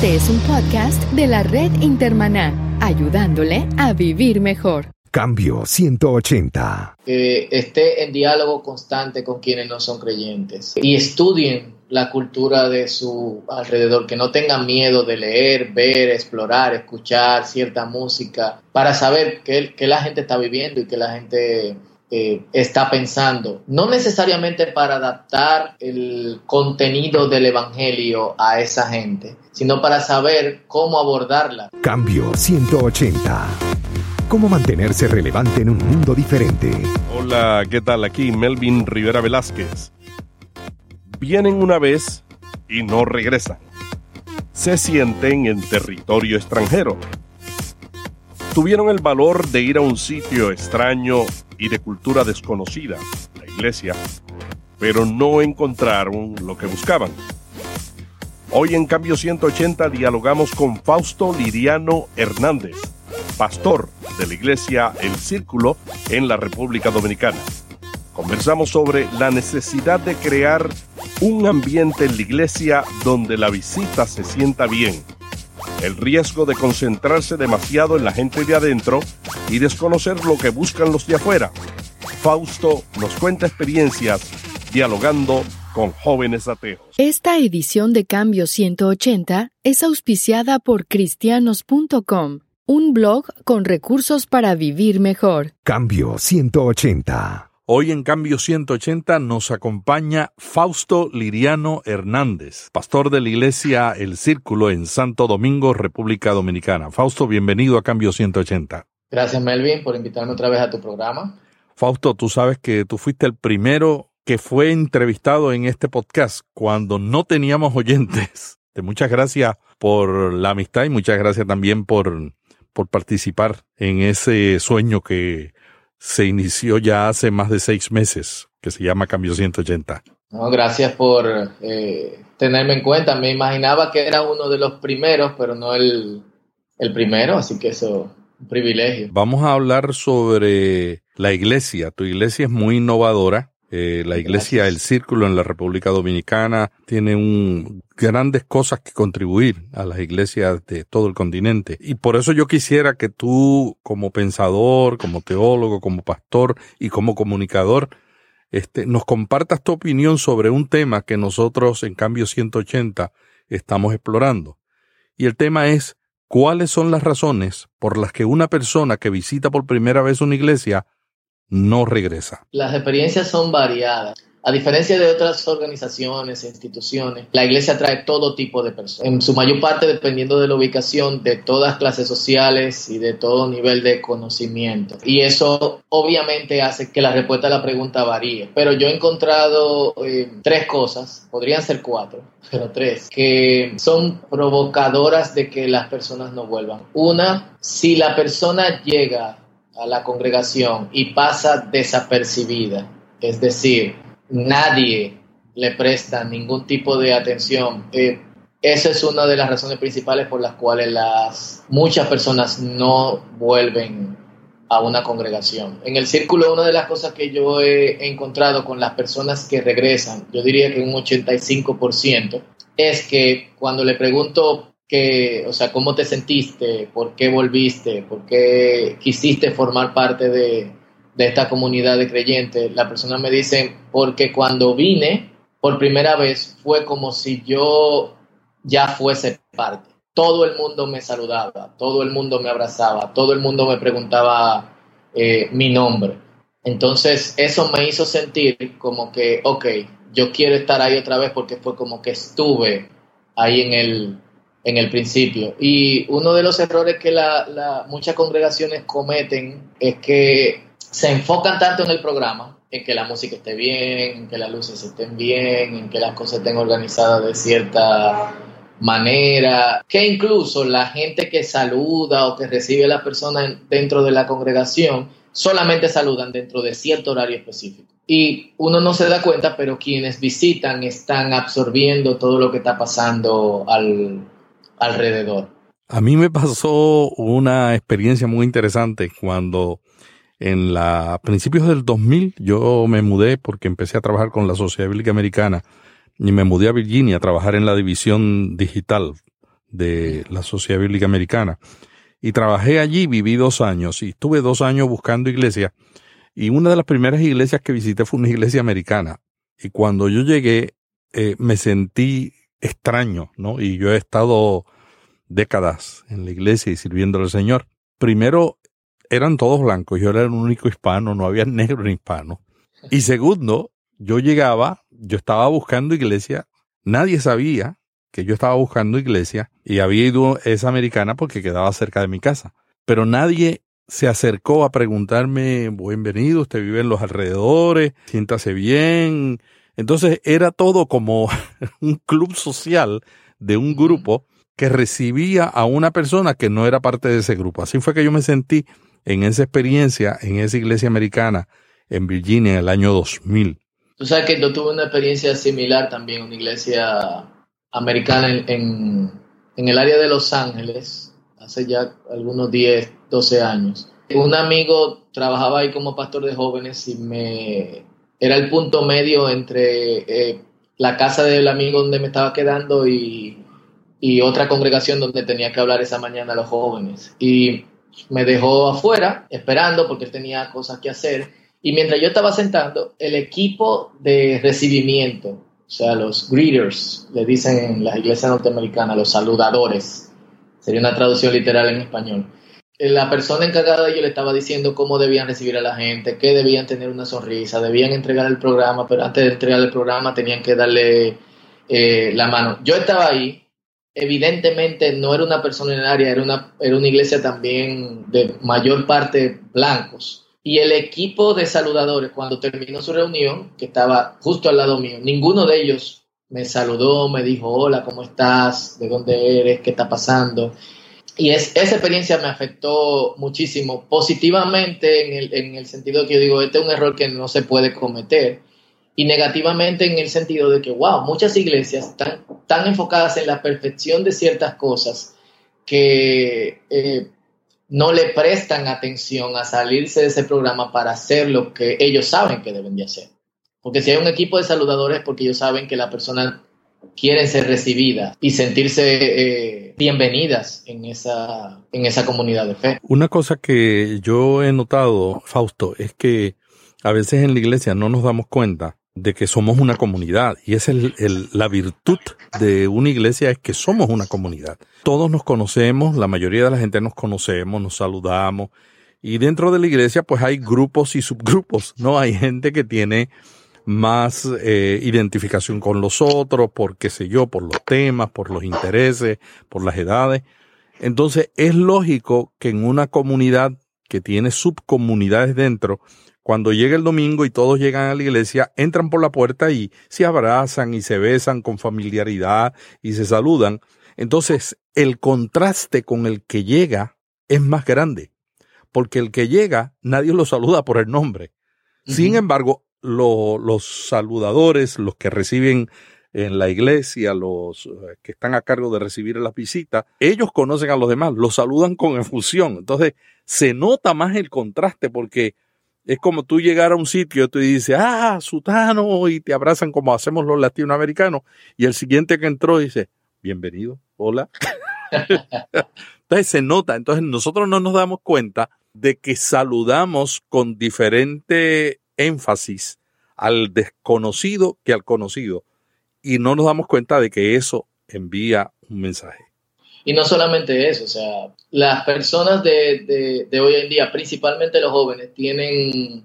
Este es un podcast de la red Intermaná, ayudándole a vivir mejor. Cambio 180. Que esté en diálogo constante con quienes no son creyentes y estudien la cultura de su alrededor, que no tengan miedo de leer, ver, explorar, escuchar cierta música para saber qué, qué la gente está viviendo y qué la gente eh, está pensando, no necesariamente para adaptar el contenido del Evangelio a esa gente, sino para saber cómo abordarla. Cambio 180. ¿Cómo mantenerse relevante en un mundo diferente? Hola, ¿qué tal? Aquí Melvin Rivera Velázquez. Vienen una vez y no regresan. Se sienten en territorio extranjero. Tuvieron el valor de ir a un sitio extraño y de cultura desconocida, la iglesia, pero no encontraron lo que buscaban. Hoy en Cambio 180 dialogamos con Fausto Liriano Hernández, pastor de la iglesia El Círculo en la República Dominicana. Conversamos sobre la necesidad de crear un ambiente en la iglesia donde la visita se sienta bien, el riesgo de concentrarse demasiado en la gente de adentro y desconocer lo que buscan los de afuera. Fausto nos cuenta experiencias dialogando con jóvenes ateos. Esta edición de Cambio 180 es auspiciada por cristianos.com, un blog con recursos para vivir mejor. Cambio 180. Hoy en Cambio 180 nos acompaña Fausto Liriano Hernández, pastor de la iglesia El Círculo en Santo Domingo, República Dominicana. Fausto, bienvenido a Cambio 180. Gracias Melvin por invitarme otra vez a tu programa. Fausto, tú sabes que tú fuiste el primero que fue entrevistado en este podcast cuando no teníamos oyentes. Muchas gracias por la amistad y muchas gracias también por, por participar en ese sueño que se inició ya hace más de seis meses, que se llama Cambio 180. No, gracias por eh, tenerme en cuenta. Me imaginaba que era uno de los primeros, pero no el, el primero, así que eso un privilegio. Vamos a hablar sobre la iglesia. Tu iglesia es muy innovadora. Eh, la iglesia El Círculo en la República Dominicana tiene un, grandes cosas que contribuir a las iglesias de todo el continente. Y por eso yo quisiera que tú, como pensador, como teólogo, como pastor y como comunicador, este, nos compartas tu opinión sobre un tema que nosotros en Cambio 180 estamos explorando. Y el tema es cuáles son las razones por las que una persona que visita por primera vez una iglesia no regresa. Las experiencias son variadas. A diferencia de otras organizaciones e instituciones, la iglesia trae todo tipo de personas, en su mayor parte dependiendo de la ubicación de todas clases sociales y de todo nivel de conocimiento. Y eso obviamente hace que la respuesta a la pregunta varíe. Pero yo he encontrado eh, tres cosas, podrían ser cuatro, pero tres, que son provocadoras de que las personas no vuelvan. Una, si la persona llega a la congregación y pasa desapercibida, es decir, nadie le presta ningún tipo de atención. Eh, esa es una de las razones principales por las cuales las, muchas personas no vuelven a una congregación. En el círculo, una de las cosas que yo he encontrado con las personas que regresan, yo diría que un 85%, es que cuando le pregunto que, o sea, cómo te sentiste, por qué volviste, por qué quisiste formar parte de, de esta comunidad de creyentes, la persona me dice, porque cuando vine por primera vez fue como si yo ya fuese parte. Todo el mundo me saludaba, todo el mundo me abrazaba, todo el mundo me preguntaba eh, mi nombre. Entonces eso me hizo sentir como que, ok, yo quiero estar ahí otra vez porque fue como que estuve ahí en el, en el principio. Y uno de los errores que la, muchas congregaciones cometen es que se enfocan tanto en el programa, en que la música esté bien, en que las luces estén bien, en que las cosas estén organizadas de cierta manera, que incluso la gente que saluda o que recibe a las personas dentro de la congregación solamente saludan dentro de cierto horario específico. Y uno no se da cuenta, pero quienes visitan están absorbiendo todo lo que está pasando al, alrededor. A mí me pasó una experiencia muy interesante cuando en la principios del 2000 yo me mudé porque empecé a trabajar con la Sociedad Bíblica Americana y me mudé a Virginia a trabajar en la división digital de la Sociedad Bíblica Americana. Y trabajé allí, viví dos años y estuve dos años buscando iglesia. Y una de las primeras iglesias que visité fue una iglesia americana. Y cuando yo llegué, eh, me sentí extraño, ¿no? Y yo he estado décadas en la iglesia y sirviendo al Señor. Primero, eran todos blancos, yo era el único hispano, no había negro ni hispano. Y segundo, yo llegaba, yo estaba buscando iglesia, nadie sabía que yo estaba buscando iglesia y había ido esa americana porque quedaba cerca de mi casa. Pero nadie se acercó a preguntarme, bienvenido, usted vive en los alrededores, siéntase bien. Entonces era todo como un club social de un grupo que recibía a una persona que no era parte de ese grupo. Así fue que yo me sentí en esa experiencia, en esa iglesia americana en Virginia en el año 2000. Tú sabes que yo tuve una experiencia similar también, una iglesia americana en, en, el área de Los Ángeles, hace ya algunos 10, 12 años. Un amigo trabajaba ahí como pastor de jóvenes y me era el punto medio entre eh, la casa del amigo donde me estaba quedando y, otra congregación donde tenía que hablar esa mañana a los jóvenes. Y me dejó afuera esperando porque tenía cosas que hacer. Y mientras yo estaba sentando, el equipo de recibimiento o sea, los greeters, le dicen en las iglesias norteamericanas, los saludadores, sería una traducción literal en español. La persona encargada de ellos le estaba diciendo cómo debían recibir a la gente, que debían tener una sonrisa, debían entregar el programa, pero antes de entregar el programa tenían que darle eh, la mano. Yo estaba ahí, evidentemente no era una persona en el área, era una, era una iglesia también de mayor parte blancos. Y el equipo de saludadores, cuando terminó su reunión, que estaba justo al lado mío, ninguno de ellos me saludó, me dijo, hola, ¿cómo estás? ¿De dónde eres? ¿Qué está pasando? Y es, esa experiencia me afectó muchísimo, positivamente en el, en el sentido que yo digo, este es un error que no se puede cometer, y negativamente en el sentido de que, wow, muchas iglesias están tan enfocadas en la perfección de ciertas cosas que eh, no le prestan atención a salirse de ese programa para hacer lo que ellos saben que deben de hacer. Porque si hay un equipo de saludadores es porque ellos saben que la persona quiere ser recibida y sentirse eh, bienvenidas en esa, en esa comunidad de fe. Una cosa que yo he notado, Fausto, es que a veces en la iglesia no nos damos cuenta de que somos una comunidad y es el, la virtud de una iglesia es que somos una comunidad. Todos nos conocemos, la mayoría de la gente nos conocemos, nos saludamos y dentro de la iglesia pues hay grupos y subgrupos, ¿no? Hay gente que tiene más eh, identificación con los otros, por qué sé yo, por los temas, por los intereses, por las edades. Entonces es lógico que en una comunidad que tiene subcomunidades dentro, cuando llega el domingo y todos llegan a la iglesia, entran por la puerta y se abrazan y se besan con familiaridad y se saludan. Entonces, el contraste con el que llega es más grande, porque el que llega nadie lo saluda por el nombre. Sin embargo, los saludadores, los que reciben en la iglesia, los eh, que están a cargo de recibir las visitas, ellos conocen a los demás, los saludan con efusión. Entonces, se nota más el contraste porque es como tú llegar a un sitio y tú dices, ah, sutano, y te abrazan como hacemos los latinoamericanos, y el siguiente que entró dice, bienvenido, hola. entonces se nota, entonces nosotros no nos damos cuenta de que saludamos con diferente énfasis al desconocido que al conocido, y no nos damos cuenta de que eso envía un mensaje. Y no solamente eso, o sea, las personas de, hoy en día, principalmente los jóvenes, tienen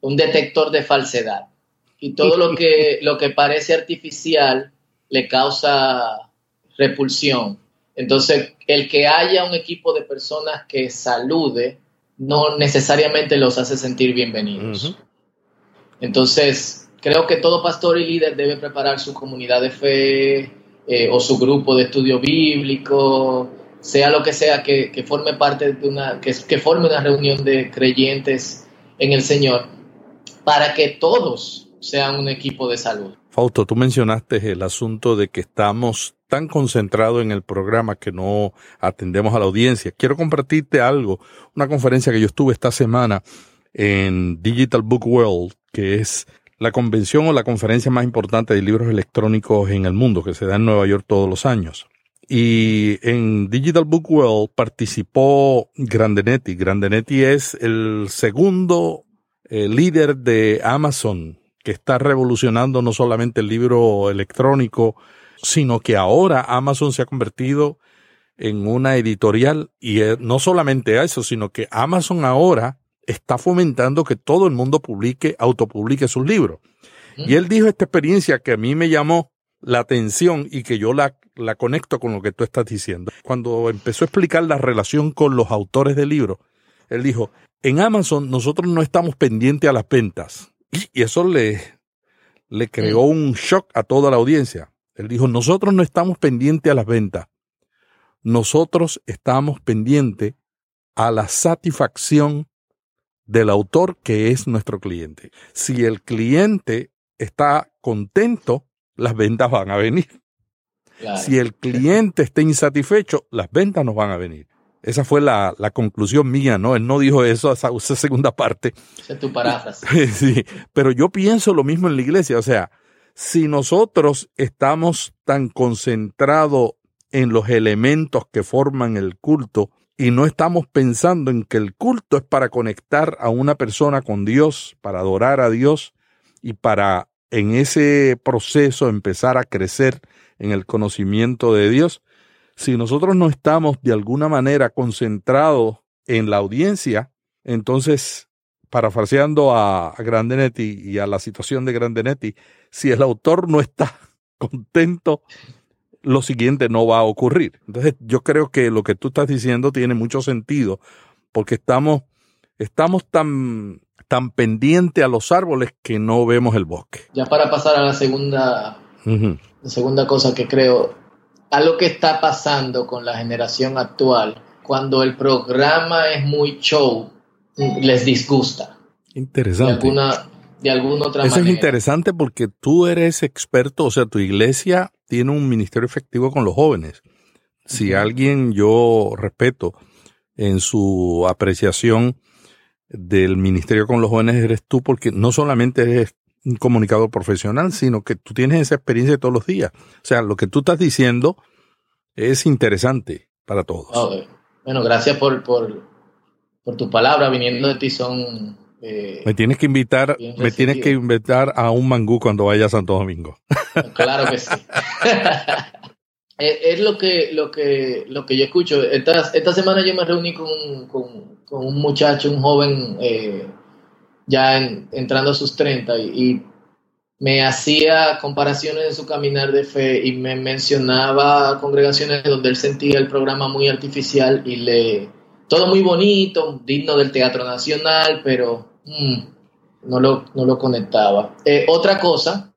un detector de falsedad. Y todo lo que, lo que parece artificial le causa repulsión. Entonces, el que haya un equipo de personas que salude no necesariamente los hace sentir bienvenidos. Entonces, creo que todo pastor y líder debe preparar su comunidad de fe, eh, o su grupo de estudio bíblico, sea lo que sea que, forme parte de una, que, que, forme una reunión de creyentes en el Señor, para que todos sean un equipo de salud. Fausto, tú mencionaste el asunto de que estamos tan concentrados en el programa que no atendemos a la audiencia. Quiero compartirte algo, una conferencia que yo estuve esta semana en Digital Book World, que es la convención o la conferencia más importante de libros electrónicos en el mundo, que se da en Nueva York todos los años. Y en Digital Book World participó Grandenetti. Grandenetti es el segundo eh, líder de Amazon que está revolucionando no solamente el libro electrónico, sino que ahora Amazon se ha convertido en una editorial y eh, no solamente eso, sino que Amazon ahora está fomentando que todo el mundo publique, autopublique sus libros. Y él dijo esta experiencia que a mí me llamó la atención y que yo la, la conecto con lo que tú estás diciendo. Cuando empezó a explicar la relación con los autores del libro, él dijo, en Amazon nosotros no estamos pendientes a las ventas. Y eso le, le creó un shock a toda la audiencia. Él dijo, nosotros no estamos pendientes a las ventas. Nosotros estamos pendientes a la satisfacción del autor que es nuestro cliente. Si el cliente está contento, las ventas van a venir. Si el cliente está insatisfecho, las ventas no van a venir. Esa fue la, la, conclusión mía, ¿no? Él no dijo eso, esa, esa segunda parte. Es tu paráfrasis. sí, pero yo pienso lo mismo en la iglesia. O sea, si nosotros estamos tan concentrados en los elementos que forman el culto y no estamos pensando en que el culto es para conectar a una persona con Dios, para adorar a Dios y para en ese proceso empezar a crecer en el conocimiento de Dios, si nosotros no estamos de alguna manera concentrados en la audiencia, entonces, parafraseando a, Grandenetti y a la situación de Grandenetti, si el autor no está contento, lo siguiente no va a ocurrir. Entonces, yo creo que lo que tú estás diciendo tiene mucho sentido, porque estamos, estamos tan tan pendiente a los árboles que no vemos el bosque. Ya para pasar a la segunda, la segunda cosa que creo, algo que está pasando con la generación actual, cuando el programa es muy show, les disgusta. Interesante. De alguna, de alguna otra Eso manera. es interesante porque tú eres experto, o sea, tu iglesia tiene un ministerio efectivo con los jóvenes. Si alguien yo respeto en su apreciación del ministerio con los jóvenes eres tú, porque no solamente eres un comunicador profesional, sino que tú tienes esa experiencia todos los días. O sea, lo que tú estás diciendo es interesante para todos. Okay. Bueno, gracias por, por, por tu palabra, viniendo de ti son... Eh, me tienes que invitar, me tienes que invitar a un mangú cuando vaya a Santo Domingo. Claro que sí. es, es, lo que lo que lo que yo escucho. Esta, esta semana yo me reuní con, con, con un muchacho, un joven eh, ya en, entrando a sus 30 y, y, me hacía comparaciones de su caminar de fe y me mencionaba congregaciones donde él sentía el programa muy artificial y le todo muy bonito, digno del Teatro Nacional, pero mmm, no, lo, no lo conectaba. Eh, otra cosa,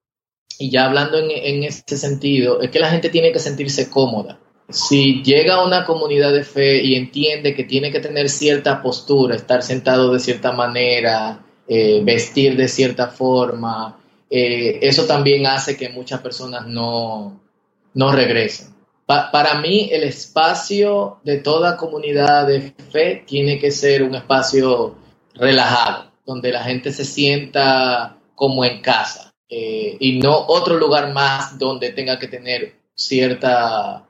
y ya hablando en, en este sentido, es que la gente tiene que sentirse cómoda si llega a una comunidad de fe y entiende que tiene que tener cierta postura, estar sentado de cierta manera, eh, vestir de cierta forma, eh, eso también hace que muchas personas no, no regresen. Pa para mí, el espacio de toda comunidad de fe tiene que ser un espacio relajado, donde la gente se sienta como en casa eh, y no otro lugar más donde tenga que tener cierta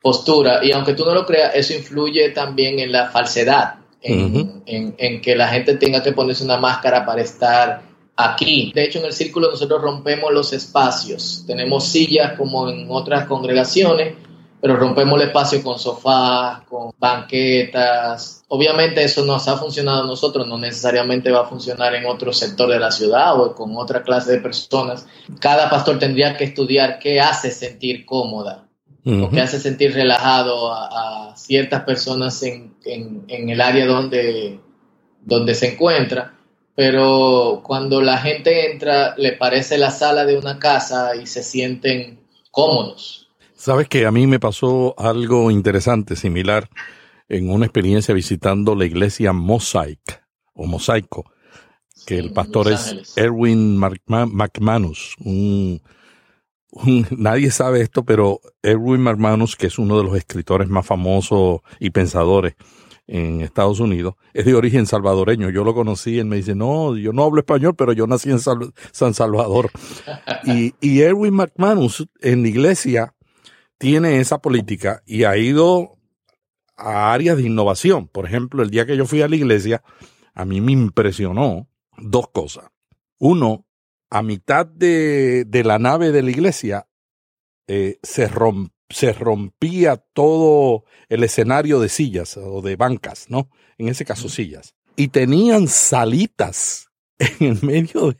postura. Y aunque tú no lo creas, eso influye también en la falsedad, en, uh -huh. en, en, que la gente tenga que ponerse una máscara para estar aquí. De hecho, en el círculo nosotros rompemos los espacios. Tenemos sillas como en otras congregaciones, pero rompemos el espacio con sofás, con banquetas. Obviamente eso nos ha funcionado a nosotros, no necesariamente va a funcionar en otro sector de la ciudad o con otra clase de personas. Cada pastor tendría que estudiar qué hace sentir cómoda Uh -huh. o que hace sentir relajado a, a ciertas personas en, en, en, el área donde, donde se encuentra, pero cuando la gente entra le parece la sala de una casa y se sienten cómodos. Sabes que a mí me pasó algo interesante, similar, en una experiencia visitando la iglesia Mosaic, o Mosaico, que sí, el pastor es Erwin McManus, un nadie sabe esto, pero Erwin McManus, que es uno de los escritores más famosos y pensadores en Estados Unidos, es de origen salvadoreño. Yo lo conocí, él me dice, no, yo no hablo español, pero yo nací en San Salvador. y, y Erwin McManus en la iglesia tiene esa política y ha ido a áreas de innovación. Por ejemplo, el día que yo fui a la iglesia, a mí me impresionó dos cosas. Uno, a mitad de, de la nave de la iglesia eh, se, se rompía todo el escenario de sillas o de bancas, ¿no? En ese caso, sillas. Y tenían salitas en el medio de,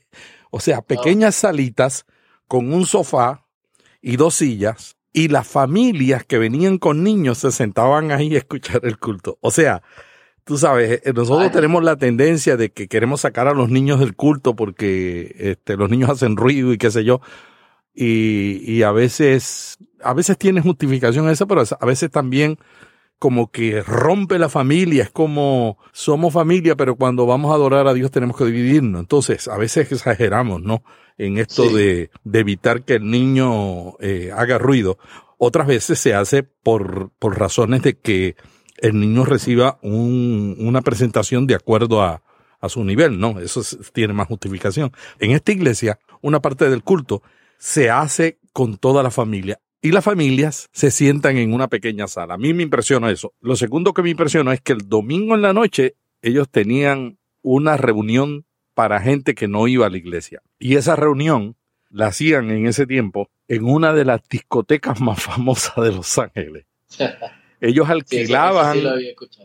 o sea, pequeñas salitas con un sofá y dos sillas y las familias que venían con niños se sentaban ahí a escuchar el culto. O sea, tú sabes, eh, nosotros tenemos la tendencia de que queremos sacar a los niños del culto porque este, los niños hacen ruido y qué sé yo. Y, y a veces, a veces tiene justificación eso, pero a veces también como que rompe la familia, es como somos familia, pero cuando vamos a adorar a Dios tenemos que dividirnos. Entonces, a veces exageramos, ¿no? En esto de, de, evitar que el niño eh, haga ruido. Otras veces se hace por, por razones de que el niño reciba un, una presentación de acuerdo a, a su nivel, ¿no? Eso tiene más justificación. En esta iglesia, una parte del culto se hace con toda la familia y las familias se sientan en una pequeña sala. A mí me impresiona eso. Lo segundo que me impresiona es que el domingo en la noche ellos tenían una reunión para gente que no iba a la iglesia. Y esa reunión la hacían en ese tiempo en una de las discotecas más famosas de Los Ángeles. Ellos alquilaban,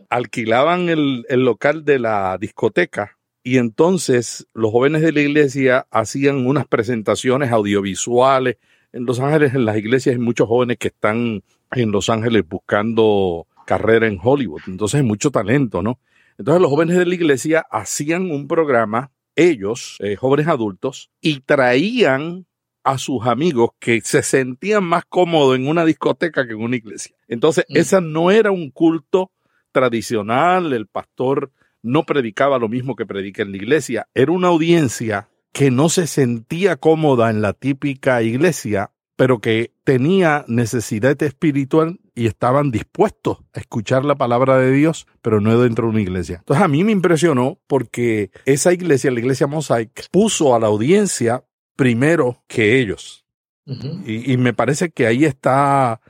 alquilaban el, el local de la discoteca y entonces los jóvenes de la iglesia hacían unas presentaciones audiovisuales en Los Ángeles, en las iglesias, hay muchos jóvenes que están en Los Ángeles buscando carrera en Hollywood. Entonces hay mucho talento, ¿no? Entonces los jóvenes de la iglesia hacían un programa, ellos, eh, jóvenes adultos, y traían a sus amigos que se sentían más cómodos en una discoteca que en una iglesia. Entonces, mm. esa no era un culto tradicional, el pastor no predicaba lo mismo que predica en la iglesia, era una audiencia que no se sentía cómoda en la típica iglesia, pero que tenía necesidad espiritual y estaban dispuestos a escuchar la palabra de Dios, pero no dentro de una iglesia. Entonces a mí me impresionó porque esa iglesia, la iglesia Mosaic, puso a la audiencia primero que ellos. y, me parece que ahí está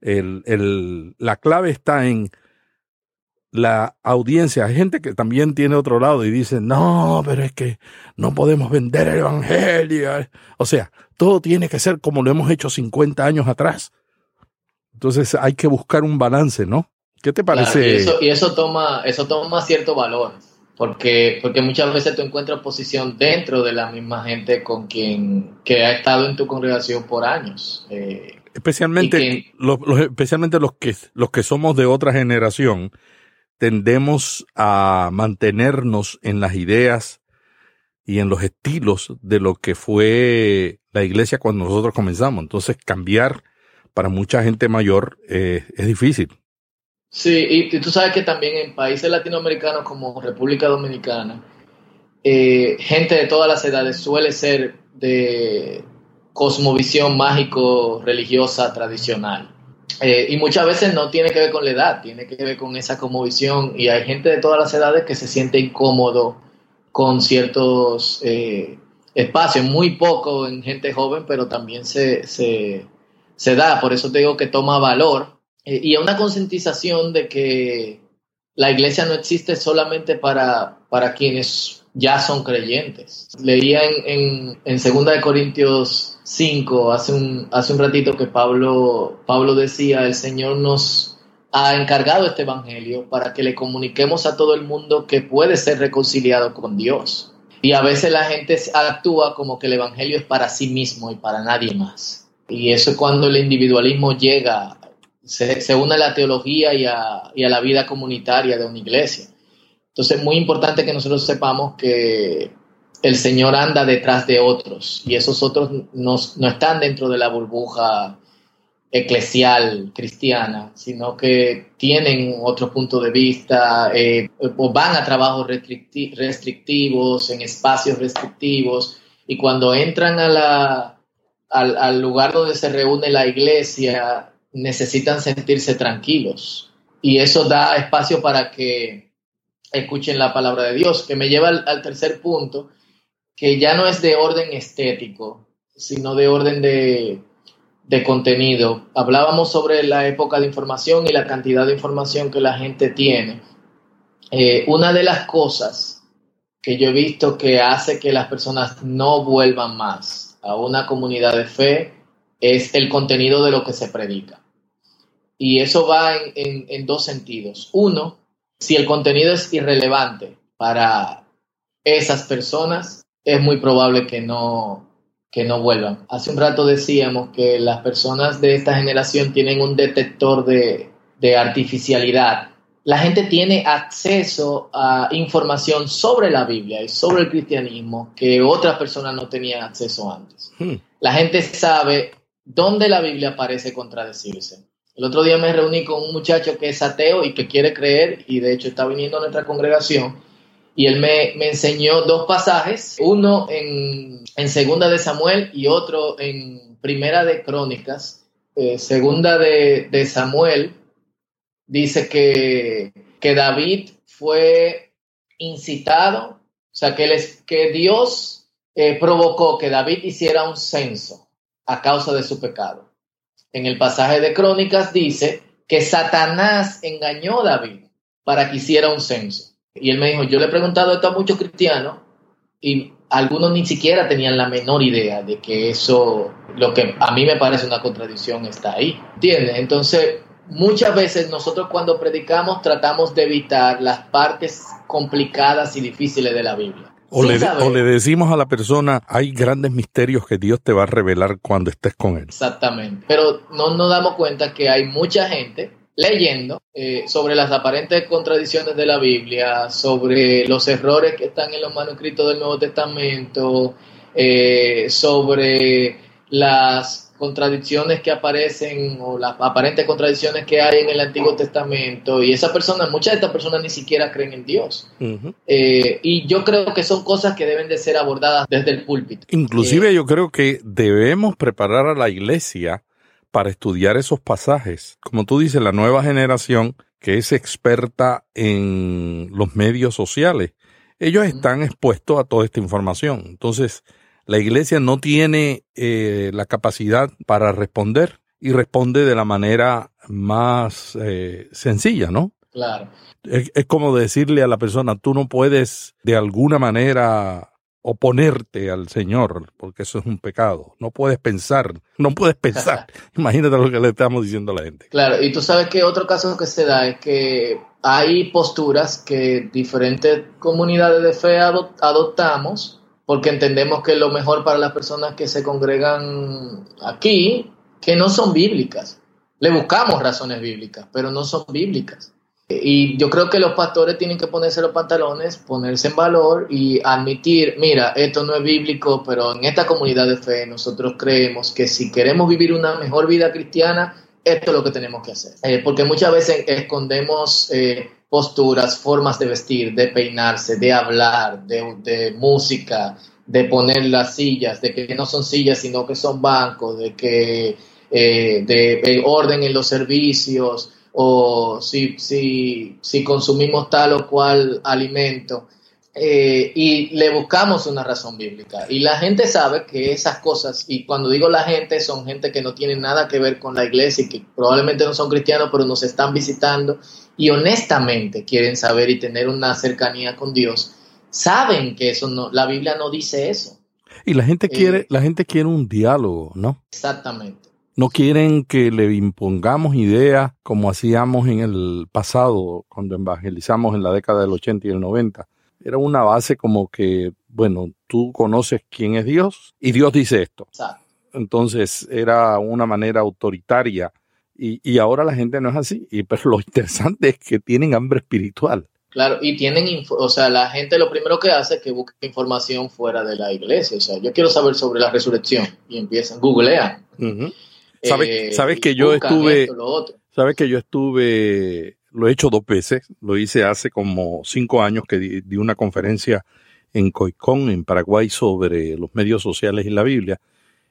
el, el, la clave está en la audiencia. Hay gente que también tiene otro lado y dice, no, pero es que no podemos vender el Evangelio. O sea, todo tiene que ser como lo hemos hecho 50 años atrás. Entonces hay que buscar un balance, ¿no? ¿Qué te parece? y, eso, y eso, toma, eso toma cierto valor, porque, porque muchas veces tú encuentras posición dentro de la misma gente con quien que ha estado en tu congregación por años. Eh, especialmente, los, especialmente los que, los que somos de otra generación, tendemos a mantenernos en las ideas y en los estilos de lo que fue la iglesia cuando nosotros comenzamos. Entonces, cambiar para mucha gente mayor eh, es difícil. Sí, y, tú sabes que también en países latinoamericanos como República Dominicana, eh, gente de todas las edades suele ser de cosmovisión mágico-religiosa tradicional. Eh, y muchas veces no tiene que ver con la edad, tiene que ver con esa conmovisión. Y hay gente de todas las edades que se siente incómodo con ciertos eh, espacios, muy poco en gente joven, pero también se, se, da. Por eso te digo que toma valor. Eh, y una concientización de que la iglesia no existe solamente para, para quienes ya son creyentes. Leía en, en, en 2 de Corintios 5, hace un, hace un ratito que Pablo, Pablo decía, el Señor nos ha encargado este Evangelio para que le comuniquemos a todo el mundo que puede ser reconciliado con Dios. Y a veces la gente actúa como que el Evangelio es para sí mismo y para nadie más. Y eso es cuando el individualismo llega, se, se une a la teología y a, y a la vida comunitaria de una iglesia. Entonces es muy importante que nosotros sepamos que el Señor anda detrás de otros y esos otros no, están dentro de la burbuja eclesial cristiana, sino que tienen otro punto de vista eh, o van a trabajos restrictivos, en espacios restrictivos, y cuando entran al lugar donde se reúne la iglesia, necesitan sentirse tranquilos. Y eso da espacio para que escuchen la palabra de Dios, que me lleva al tercer punto, que ya no es de orden estético, sino de orden de, de contenido. Hablábamos sobre la época de información y la cantidad de información que la gente tiene. Eh, una de las cosas que yo he visto que hace que las personas no vuelvan más a una comunidad de fe es el contenido de lo que se predica. Y eso va en, en dos sentidos. Uno, si el contenido es irrelevante para esas personas, es muy probable que no, que no vuelvan. Hace un rato decíamos que las personas de esta generación tienen un detector de, artificialidad. La gente tiene acceso a información sobre la Biblia y sobre el cristianismo que otras personas no tenían acceso antes. Hmm. La gente sabe dónde la Biblia parece contradecirse. El otro día me reuní con un muchacho que es ateo y que quiere creer y de hecho está viniendo a nuestra congregación y él me, enseñó dos pasajes, uno en, Segunda de Samuel y otro en Primera de Crónicas. Eh, segunda de, Samuel dice que, que David fue incitado, o sea, que, que Dios eh, provocó que David hiciera un censo a causa de su pecado. En el pasaje de Crónicas dice que Satanás engañó a David para que hiciera un censo. Y él me dijo, yo le he preguntado esto a muchos cristianos y algunos ni siquiera tenían la menor idea de que eso, lo que a mí me parece una contradicción, está ahí. ¿Entiendes? Entonces, muchas veces nosotros cuando predicamos tratamos de evitar las partes complicadas y difíciles de la Biblia. O le, o le, decimos a la persona, hay grandes misterios que Dios te va a revelar cuando estés con Él. Exactamente. Pero no nos damos cuenta que hay mucha gente leyendo eh, sobre las aparentes contradicciones de la Biblia, sobre los errores que están en los manuscritos del Nuevo Testamento, eh, sobre las contradicciones que aparecen o las aparentes contradicciones que hay en el Antiguo Testamento y esas personas, muchas de estas personas ni siquiera creen en Dios. Eh, y yo creo que son cosas que deben de ser abordadas desde el púlpito. Inclusive yo creo que debemos preparar a la iglesia para estudiar esos pasajes. Como tú dices, la nueva generación que es experta en los medios sociales, ellos están expuestos a toda esta información. Entonces, la iglesia no tiene eh, la capacidad para responder y responde de la manera más eh, sencilla, ¿no? Claro. Es, es, como decirle a la persona, tú no puedes de alguna manera oponerte al Señor, porque eso es un pecado. No puedes pensar, no puedes pensar. Imagínate lo que le estamos diciendo a la gente. Claro, y tú sabes que otro caso que se da es que hay posturas que diferentes comunidades de fe adoptamos porque entendemos que lo mejor para las personas que se congregan aquí, que no son bíblicas. Le buscamos razones bíblicas, pero no son bíblicas. Y yo creo que los pastores tienen que ponerse los pantalones, ponerse en valor y admitir, mira, esto no es bíblico, pero en esta comunidad de fe nosotros creemos que si queremos vivir una mejor vida cristiana, esto es lo que tenemos que hacer. Eh, porque muchas veces escondemos eh, posturas, formas de vestir, de peinarse, de hablar, de, música, de poner las sillas, de que no son sillas, sino que son bancos, de que eh, de orden en los servicios o si, si, si consumimos tal o cual alimento. Eh, y le buscamos una razón bíblica. Y la gente sabe que esas cosas, y cuando digo la gente, son gente que no tiene nada que ver con la iglesia y que probablemente no son cristianos, pero nos están visitando y honestamente quieren saber y tener una cercanía con Dios, saben que eso no, la Biblia no dice eso. Y la gente quiere, eh, la gente quiere un diálogo, ¿no? Exactamente. No quieren que le impongamos ideas como hacíamos en el pasado, cuando evangelizamos en la década del 80 y el 90. Era una base como que, bueno, tú conoces quién es Dios y Dios dice esto. Entonces era una manera autoritaria y, y, ahora la gente no es así. Y, pero lo interesante es que tienen hambre espiritual. Claro, y tienen, o sea, la gente lo primero que hace es que busca información fuera de la iglesia. O sea, yo quiero saber sobre la resurrección y empiezan, googlean. ¿Sabes, sabes que yo estuve, sabes que yo estuve, lo he hecho dos veces, lo hice hace como cinco años que di, una conferencia en Coicón, en Paraguay, sobre los medios sociales y la Biblia,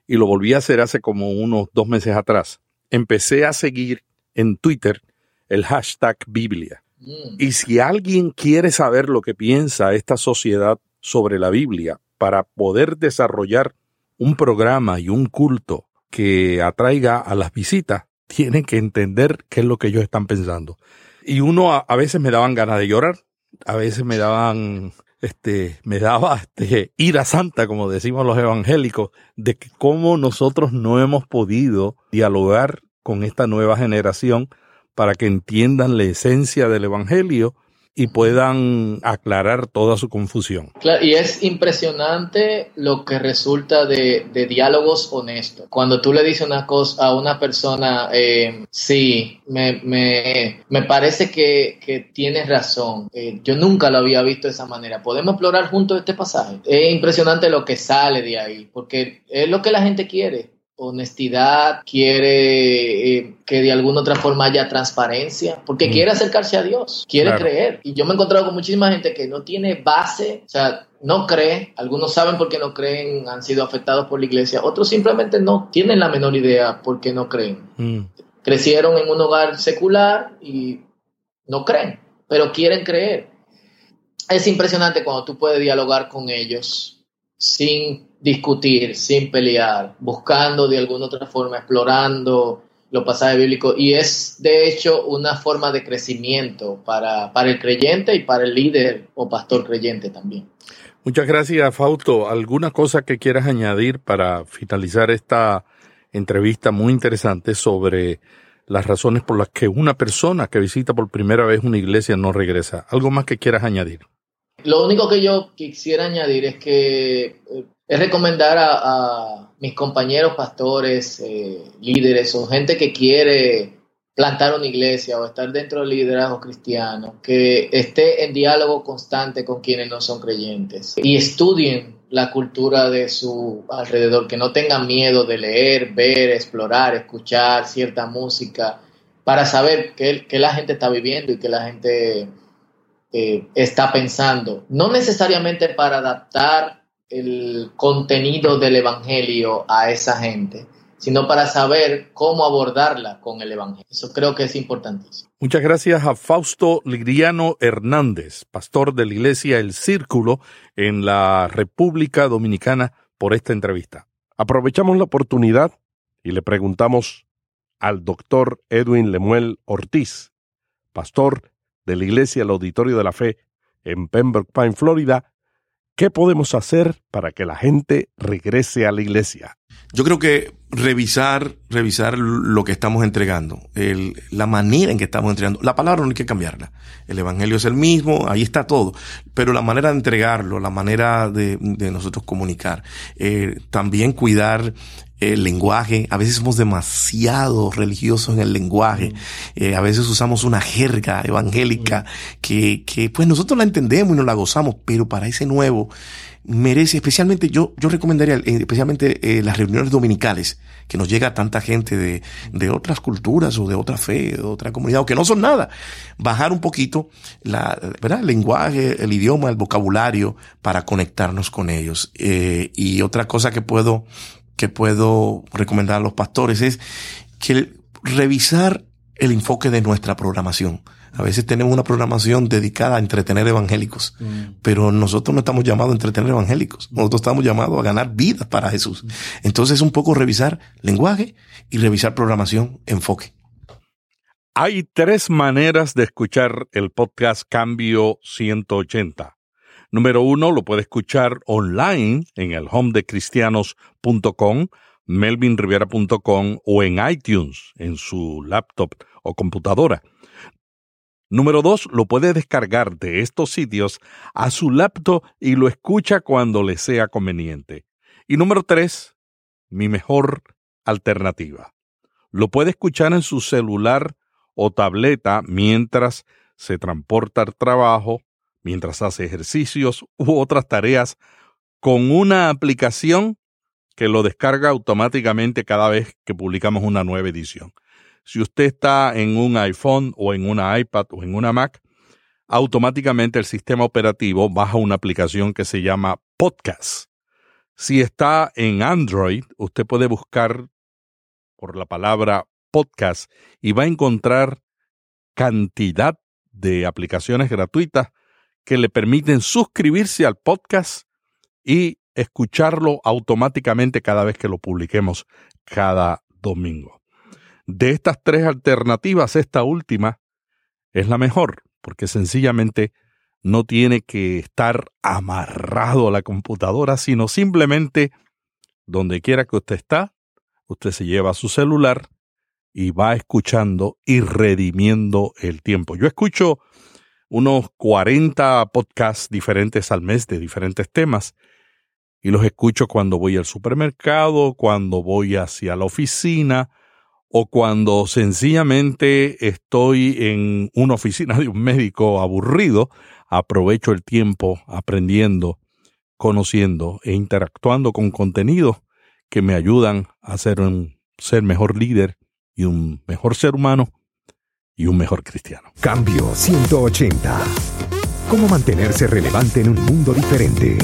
y lo volví a hacer hace como unos dos meses atrás. Empecé a seguir en Twitter el hashtag Biblia. Mm. Y si alguien quiere saber lo que piensa esta sociedad sobre la Biblia para poder desarrollar un programa y un culto que atraiga a las visitas, tienen que entender qué es lo que ellos están pensando. Y uno a, veces me daban ganas de llorar, a veces me daban este, me daba este, ira santa, como decimos los evangélicos, de que cómo nosotros no hemos podido dialogar con esta nueva generación para que entiendan la esencia del evangelio y puedan aclarar toda su confusión. Y es impresionante lo que resulta de, de, diálogos honestos. Cuando tú le dices una cosa a una persona, eh, sí, me, me, me, parece que, que tienes razón. Eh, yo nunca lo había visto de esa manera. Podemos explorar juntos este pasaje. Es impresionante lo que sale de ahí, porque es lo que la gente quiere honestidad, quiere eh, que de alguna otra forma haya transparencia, porque quiere acercarse a Dios, quiere creer. Y yo me he encontrado con muchísima gente que no tiene base, o sea, no cree, algunos saben por qué no creen, han sido afectados por la iglesia, otros simplemente no tienen la menor idea por qué no creen. Mm. Crecieron en un hogar secular y no creen, pero quieren creer. Es impresionante cuando tú puedes dialogar con ellos sin discutir, sin pelear, buscando de alguna otra forma, explorando los pasajes bíblicos. Y es de hecho una forma de crecimiento para, para el creyente y para el líder o pastor creyente también. Muchas gracias, Fausto. ¿Alguna cosa que quieras añadir para finalizar esta entrevista muy interesante sobre las razones por las que una persona que visita por primera vez una iglesia no regresa? ¿Algo más que quieras añadir? Lo único que yo quisiera añadir es que eh, es recomendar a, mis compañeros pastores, eh, líderes o gente que quiere plantar una iglesia o estar dentro del liderazgo cristiano, que esté en diálogo constante con quienes no son creyentes y estudien la cultura de su alrededor, que no tengan miedo de leer, ver, explorar, escuchar cierta música para saber qué, la gente está viviendo y qué la gente eh, está pensando. No necesariamente para adaptar el contenido del Evangelio a esa gente, sino para saber cómo abordarla con el Evangelio. Eso creo que es importantísimo. Muchas gracias a Fausto Liriano Hernández, pastor de la Iglesia El Círculo en la República Dominicana, por esta entrevista. Aprovechamos la oportunidad y le preguntamos al doctor Edwin Lemuel Ortiz, pastor de la Iglesia El Auditorio de la Fe en Pembroke Pine, Florida, ¿Qué podemos hacer para que la gente regrese a la iglesia? Yo creo que revisar, revisar lo que estamos entregando, la manera en que estamos entregando. La palabra no hay que cambiarla. El evangelio es el mismo, ahí está todo. Pero la manera de entregarlo, la manera de, de nosotros comunicar, eh, también cuidar el lenguaje, a veces somos demasiado religiosos en el lenguaje, eh, a veces usamos una jerga evangélica que, que pues nosotros la entendemos y nos la gozamos, pero para ese nuevo merece, especialmente yo, yo recomendaría, eh, especialmente eh, las reuniones dominicales, que nos llega tanta gente de, de otras culturas o de otra fe, de otra comunidad, o que no son nada, bajar un poquito la, ¿verdad? el lenguaje, el idioma, el vocabulario para conectarnos con ellos. y otra cosa que puedo que puedo recomendar a los pastores es que revisar el enfoque de nuestra programación. A veces tenemos una programación dedicada a entretener evangélicos, mm. pero nosotros no estamos llamados a entretener evangélicos. Nosotros estamos llamados a ganar vidas para Jesús. Mm. Entonces es un poco revisar lenguaje y revisar programación, enfoque. Hay tres maneras de escuchar el podcast Cambio 180. Número uno, lo puede escuchar online en el home de cristianos.com, melvinrivera.com o en iTunes en su laptop o computadora. Número dos, lo puede descargar de estos sitios a su laptop y lo escucha cuando le sea conveniente. Y número tres, mi mejor alternativa. Lo puede escuchar en su celular o tableta mientras se transporta al trabajo, mientras hace ejercicios u otras tareas con una aplicación que lo descarga automáticamente cada vez que publicamos una nueva edición. Si usted está en un iPhone o en una iPad o en una Mac, automáticamente el sistema operativo baja una aplicación que se llama Podcast. Si está en Android, usted puede buscar por la palabra podcast y va a encontrar cantidad de aplicaciones gratuitas que le permiten suscribirse al podcast y escucharlo automáticamente cada vez que lo publiquemos cada domingo. De estas tres alternativas, esta última es la mejor, porque sencillamente no tiene que estar amarrado a la computadora, sino simplemente donde quiera que usted está, usted se lleva su celular y va escuchando y redimiendo el tiempo. Yo escucho unos 40 podcasts diferentes al mes de diferentes temas y los escucho cuando voy al supermercado, cuando voy hacia la oficina o cuando sencillamente estoy en una oficina de un médico aburrido, aprovecho el tiempo aprendiendo, conociendo e interactuando con contenidos que me ayudan a ser un ser mejor líder y un mejor ser humano y un mejor cristiano. Cambio 180. ¿Cómo mantenerse relevante en un mundo diferente?